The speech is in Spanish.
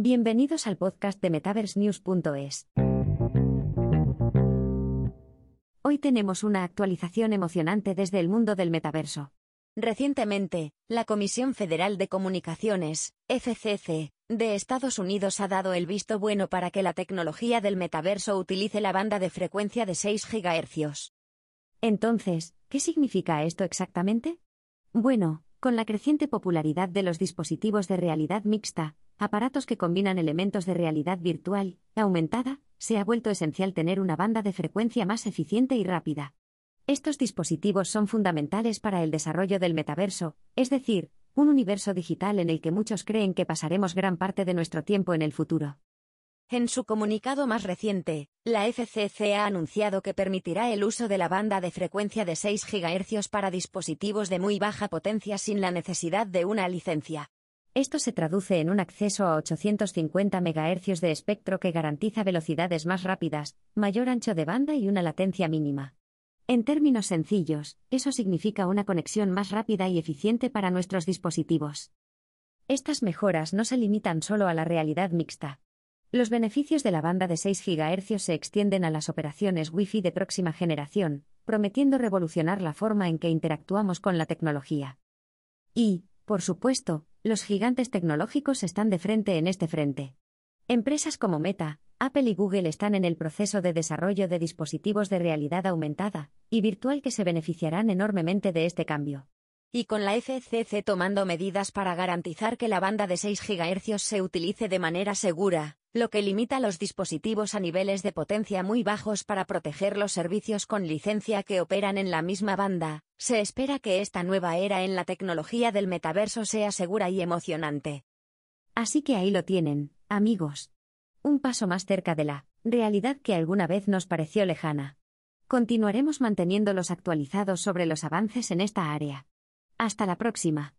Bienvenidos al podcast de MetaverseNews.es. Hoy tenemos una actualización emocionante desde el mundo del metaverso. Recientemente, la Comisión Federal de Comunicaciones, FCC, de Estados Unidos ha dado el visto bueno para que la tecnología del metaverso utilice la banda de frecuencia de 6 GHz. Entonces, ¿qué significa esto exactamente? Bueno, con la creciente popularidad de los dispositivos de realidad mixta, aparatos que combinan elementos de realidad virtual, aumentada, se ha vuelto esencial tener una banda de frecuencia más eficiente y rápida. Estos dispositivos son fundamentales para el desarrollo del metaverso, es decir, un universo digital en el que muchos creen que pasaremos gran parte de nuestro tiempo en el futuro. En su comunicado más reciente, la FCC ha anunciado que permitirá el uso de la banda de frecuencia de 6 GHz para dispositivos de muy baja potencia sin la necesidad de una licencia. Esto se traduce en un acceso a 850 MHz de espectro que garantiza velocidades más rápidas, mayor ancho de banda y una latencia mínima. En términos sencillos, eso significa una conexión más rápida y eficiente para nuestros dispositivos. Estas mejoras no se limitan solo a la realidad mixta. Los beneficios de la banda de 6 GHz se extienden a las operaciones Wi-Fi de próxima generación, prometiendo revolucionar la forma en que interactuamos con la tecnología. Y, por supuesto, los gigantes tecnológicos están de frente en este frente. Empresas como Meta, Apple y Google están en el proceso de desarrollo de dispositivos de realidad aumentada y virtual que se beneficiarán enormemente de este cambio. Y con la FCC tomando medidas para garantizar que la banda de 6 GHz se utilice de manera segura, lo que limita los dispositivos a niveles de potencia muy bajos para proteger los servicios con licencia que operan en la misma banda, se espera que esta nueva era en la tecnología del metaverso sea segura y emocionante. Así que ahí lo tienen, amigos un paso más cerca de la realidad que alguna vez nos pareció lejana. Continuaremos manteniéndolos actualizados sobre los avances en esta área. Hasta la próxima.